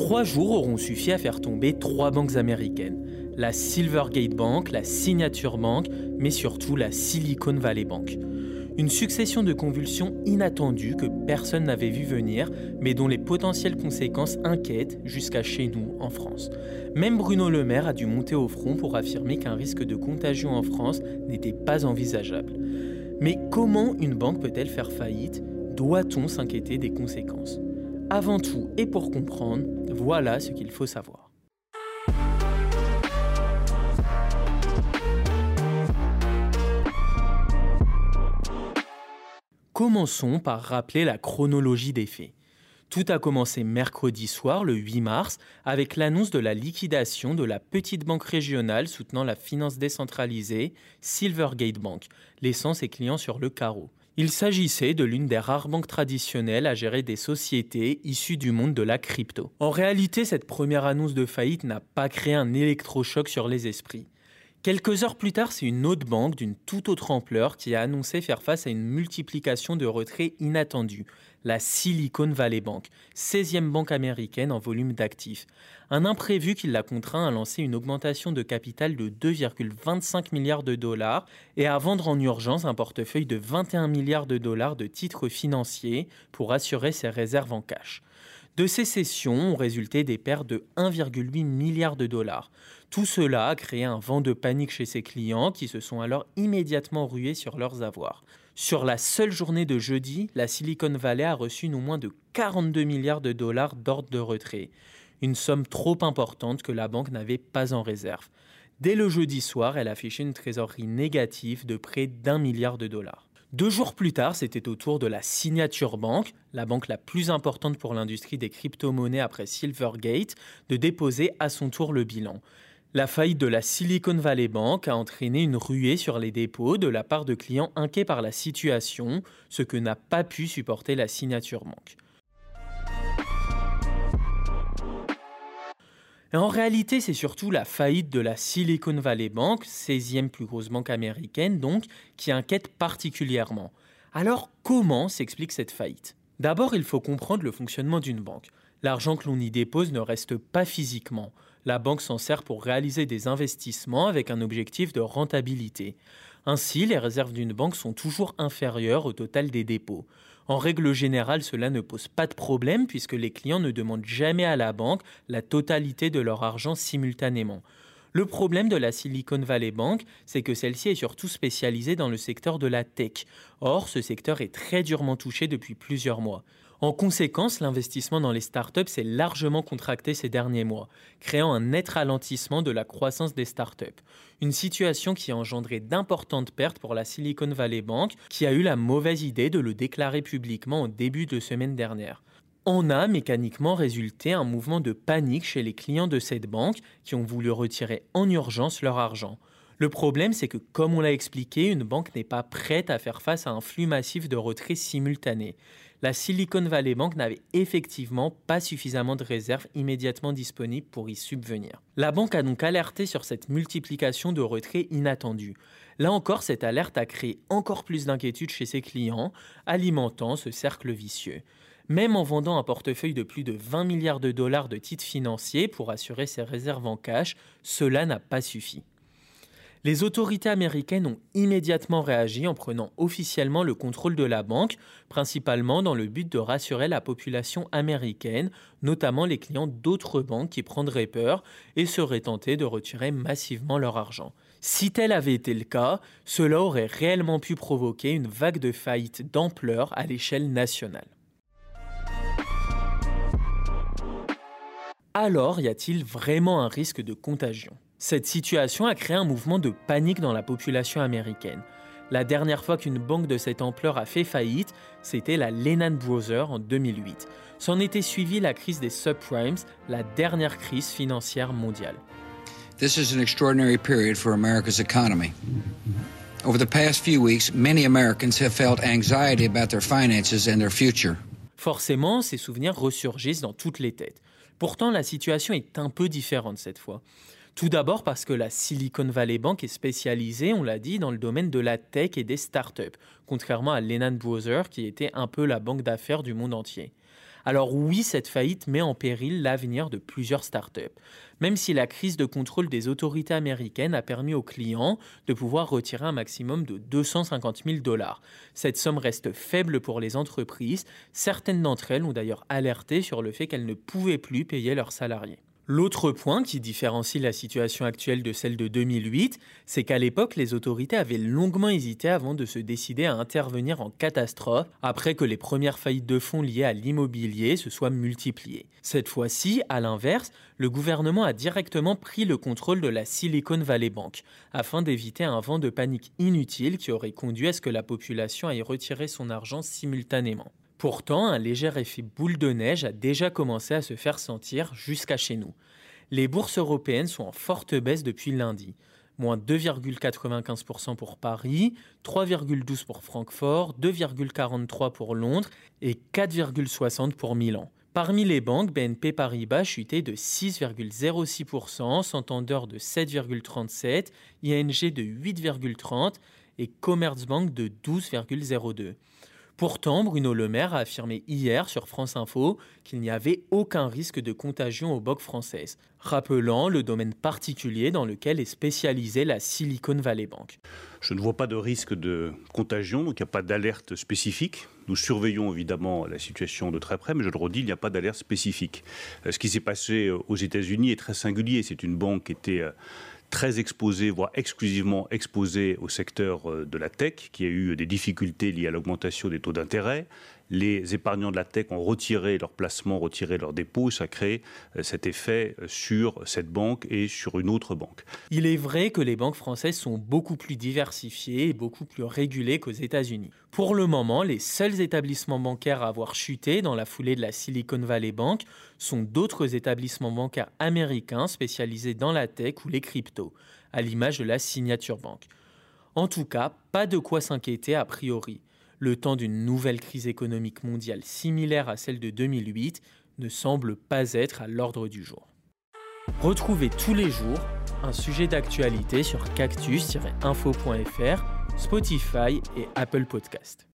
Trois jours auront suffi à faire tomber trois banques américaines. La Silvergate Bank, la Signature Bank, mais surtout la Silicon Valley Bank. Une succession de convulsions inattendues que personne n'avait vu venir, mais dont les potentielles conséquences inquiètent jusqu'à chez nous, en France. Même Bruno Le Maire a dû monter au front pour affirmer qu'un risque de contagion en France n'était pas envisageable. Mais comment une banque peut-elle faire faillite? Doit-on s'inquiéter des conséquences? Avant tout et pour comprendre, voilà ce qu'il faut savoir. Commençons par rappeler la chronologie des faits. Tout a commencé mercredi soir, le 8 mars, avec l'annonce de la liquidation de la petite banque régionale soutenant la finance décentralisée, Silvergate Bank, laissant ses clients sur le carreau. Il s'agissait de l'une des rares banques traditionnelles à gérer des sociétés issues du monde de la crypto. En réalité, cette première annonce de faillite n'a pas créé un électrochoc sur les esprits. Quelques heures plus tard, c'est une autre banque d'une toute autre ampleur qui a annoncé faire face à une multiplication de retraits inattendus, la Silicon Valley Bank, 16e banque américaine en volume d'actifs. Un imprévu qui l'a contraint à lancer une augmentation de capital de 2,25 milliards de dollars et à vendre en urgence un portefeuille de 21 milliards de dollars de titres financiers pour assurer ses réserves en cash. De ces cessions ont résulté des pertes de 1,8 milliard de dollars. Tout cela a créé un vent de panique chez ses clients qui se sont alors immédiatement rués sur leurs avoirs. Sur la seule journée de jeudi, la Silicon Valley a reçu non moins de 42 milliards de dollars d'ordre de retrait, une somme trop importante que la banque n'avait pas en réserve. Dès le jeudi soir, elle affichait une trésorerie négative de près d'un milliard de dollars. Deux jours plus tard, c'était au tour de la Signature Bank, la banque la plus importante pour l'industrie des crypto-monnaies après Silvergate, de déposer à son tour le bilan. La faillite de la Silicon Valley Bank a entraîné une ruée sur les dépôts de la part de clients inquiets par la situation, ce que n'a pas pu supporter la Signature Bank. En réalité, c'est surtout la faillite de la Silicon Valley Bank, 16e plus grosse banque américaine donc, qui inquiète particulièrement. Alors comment s'explique cette faillite? D'abord, il faut comprendre le fonctionnement d'une banque. L'argent que l'on y dépose ne reste pas physiquement la banque s'en sert pour réaliser des investissements avec un objectif de rentabilité. Ainsi, les réserves d'une banque sont toujours inférieures au total des dépôts. En règle générale, cela ne pose pas de problème puisque les clients ne demandent jamais à la banque la totalité de leur argent simultanément. Le problème de la Silicon Valley Bank, c'est que celle-ci est surtout spécialisée dans le secteur de la tech. Or, ce secteur est très durement touché depuis plusieurs mois. En conséquence, l'investissement dans les startups s'est largement contracté ces derniers mois, créant un net ralentissement de la croissance des startups. Une situation qui a engendré d'importantes pertes pour la Silicon Valley Bank, qui a eu la mauvaise idée de le déclarer publiquement au début de semaine dernière. En a mécaniquement résulté un mouvement de panique chez les clients de cette banque qui ont voulu retirer en urgence leur argent. Le problème, c'est que, comme on l'a expliqué, une banque n'est pas prête à faire face à un flux massif de retraits simultanés la Silicon Valley Bank n'avait effectivement pas suffisamment de réserves immédiatement disponibles pour y subvenir. La banque a donc alerté sur cette multiplication de retraits inattendus. Là encore, cette alerte a créé encore plus d'inquiétude chez ses clients, alimentant ce cercle vicieux. Même en vendant un portefeuille de plus de 20 milliards de dollars de titres financiers pour assurer ses réserves en cash, cela n'a pas suffi. Les autorités américaines ont immédiatement réagi en prenant officiellement le contrôle de la banque, principalement dans le but de rassurer la population américaine, notamment les clients d'autres banques qui prendraient peur et seraient tentés de retirer massivement leur argent. Si tel avait été le cas, cela aurait réellement pu provoquer une vague de faillites d'ampleur à l'échelle nationale. Alors y a-t-il vraiment un risque de contagion? Cette situation a créé un mouvement de panique dans la population américaine. La dernière fois qu'une banque de cette ampleur a fait faillite, c'était la Lehman Brothers en 2008. S'en était suivie la crise des subprimes, la dernière crise financière mondiale. This is an extraordinary period for America's economy. Over the past few weeks, many Americans have felt anxiety about their finances and their future. Forcément, ces souvenirs ressurgissent dans toutes les têtes. Pourtant, la situation est un peu différente cette fois. Tout d'abord parce que la Silicon Valley Bank est spécialisée, on l'a dit, dans le domaine de la tech et des startups, contrairement à Lehman Brothers qui était un peu la banque d'affaires du monde entier. Alors oui, cette faillite met en péril l'avenir de plusieurs startups, même si la crise de contrôle des autorités américaines a permis aux clients de pouvoir retirer un maximum de 250 000 dollars. Cette somme reste faible pour les entreprises, certaines d'entre elles ont d'ailleurs alerté sur le fait qu'elles ne pouvaient plus payer leurs salariés. L'autre point qui différencie la situation actuelle de celle de 2008, c'est qu'à l'époque, les autorités avaient longuement hésité avant de se décider à intervenir en catastrophe après que les premières faillites de fonds liées à l'immobilier se soient multipliées. Cette fois-ci, à l'inverse, le gouvernement a directement pris le contrôle de la Silicon Valley Bank afin d'éviter un vent de panique inutile qui aurait conduit à ce que la population aille retirer son argent simultanément. Pourtant, un léger effet boule de neige a déjà commencé à se faire sentir jusqu'à chez nous. Les bourses européennes sont en forte baisse depuis lundi. Moins 2,95% pour Paris, 3,12% pour Francfort, 2,43% pour Londres et 4,60% pour Milan. Parmi les banques, BNP Paribas chutait de 6,06%, Santander de 7,37%, ING de 8,30% et Commerzbank de 12,02%. Pourtant, Bruno Le Maire a affirmé hier sur France Info qu'il n'y avait aucun risque de contagion aux banques françaises, rappelant le domaine particulier dans lequel est spécialisée la Silicon Valley Bank. Je ne vois pas de risque de contagion, donc il n'y a pas d'alerte spécifique. Nous surveillons évidemment la situation de très près, mais je le redis, il n'y a pas d'alerte spécifique. Euh, ce qui s'est passé euh, aux États-Unis est très singulier. C'est une banque qui était euh, très exposé, voire exclusivement exposé au secteur euh, de la tech, qui a eu des difficultés liées à l'augmentation des taux d'intérêt. Les épargnants de la tech ont retiré leurs placements, retiré leurs dépôts. Ça crée euh, cet effet euh, sur cette banque et sur une autre banque. Il est vrai que les banques françaises sont beaucoup plus diversifiées et beaucoup plus régulées qu'aux États-Unis. Pour le moment, les seuls établissements bancaires à avoir chuté dans la foulée de la Silicon Valley Bank sont d'autres établissements bancaires américains spécialisés dans la tech ou les cryptos, à l'image de la Signature Bank. En tout cas, pas de quoi s'inquiéter a priori. Le temps d'une nouvelle crise économique mondiale similaire à celle de 2008 ne semble pas être à l'ordre du jour. Retrouvez tous les jours un sujet d'actualité sur cactus-info.fr, Spotify et Apple Podcast.